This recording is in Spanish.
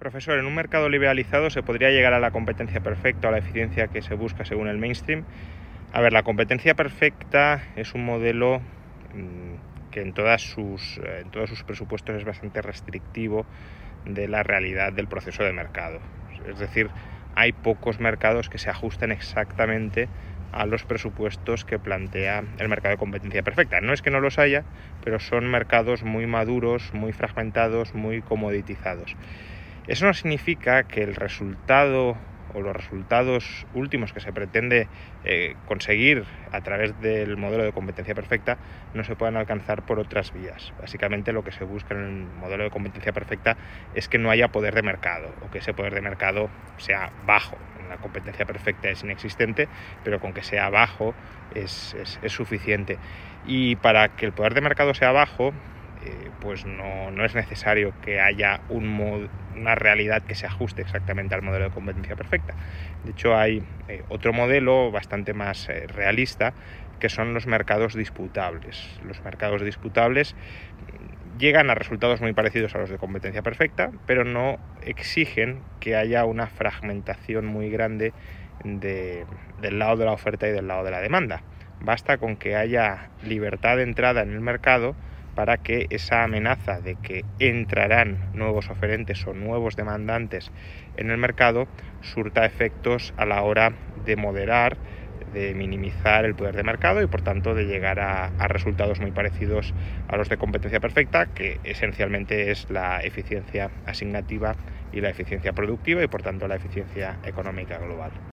Profesor, en un mercado liberalizado se podría llegar a la competencia perfecta, a la eficiencia que se busca según el mainstream. A ver, la competencia perfecta es un modelo mmm, que en, todas sus, en todos sus presupuestos es bastante restrictivo de la realidad del proceso de mercado. Es decir, hay pocos mercados que se ajusten exactamente a los presupuestos que plantea el mercado de competencia perfecta. No es que no los haya, pero son mercados muy maduros, muy fragmentados, muy comoditizados. Eso no significa que el resultado o los resultados últimos que se pretende eh, conseguir a través del modelo de competencia perfecta no se puedan alcanzar por otras vías. Básicamente lo que se busca en el modelo de competencia perfecta es que no haya poder de mercado o que ese poder de mercado sea bajo. La competencia perfecta es inexistente, pero con que sea bajo es, suficiente. Y para que el poder de mercado sea bajo, eh, pues no, no, es necesario que haya una realidad que se ajuste exactamente al modelo de competencia perfecta. De hecho, hay eh, otro modelo bastante más eh, realista que son los mercados disputables. Los mercados disputables llegan a resultados muy parecidos a los de competencia perfecta, pero no exigen que haya una fragmentación muy grande de, del lado de la oferta y del lado de la demanda. Basta con que haya libertad de entrada en el mercado para que esa amenaza de que entrarán nuevos oferentes o nuevos demandantes en el mercado surta efectos a la hora de moderar, de minimizar el poder de mercado y por tanto de llegar a, a, resultados muy parecidos a los de competencia perfecta, que esencialmente es la eficiencia asignativa y la eficiencia productiva y por tanto la eficiencia económica global.